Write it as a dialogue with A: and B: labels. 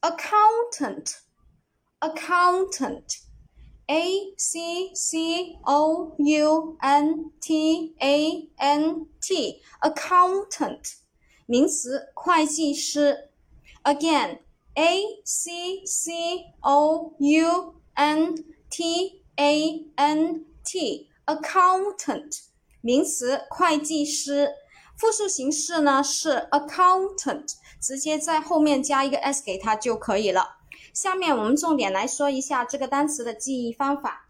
A: accountant，accountant，a c c o u n t a n t，accountant，名词，会计师。Again，a c c o u n t a n t，accountant，名词，会计师。 复数形式呢是 accountant，直接在后面加一个 s 给它就可以了。下面我们重点来说一下这个单词的记忆方法。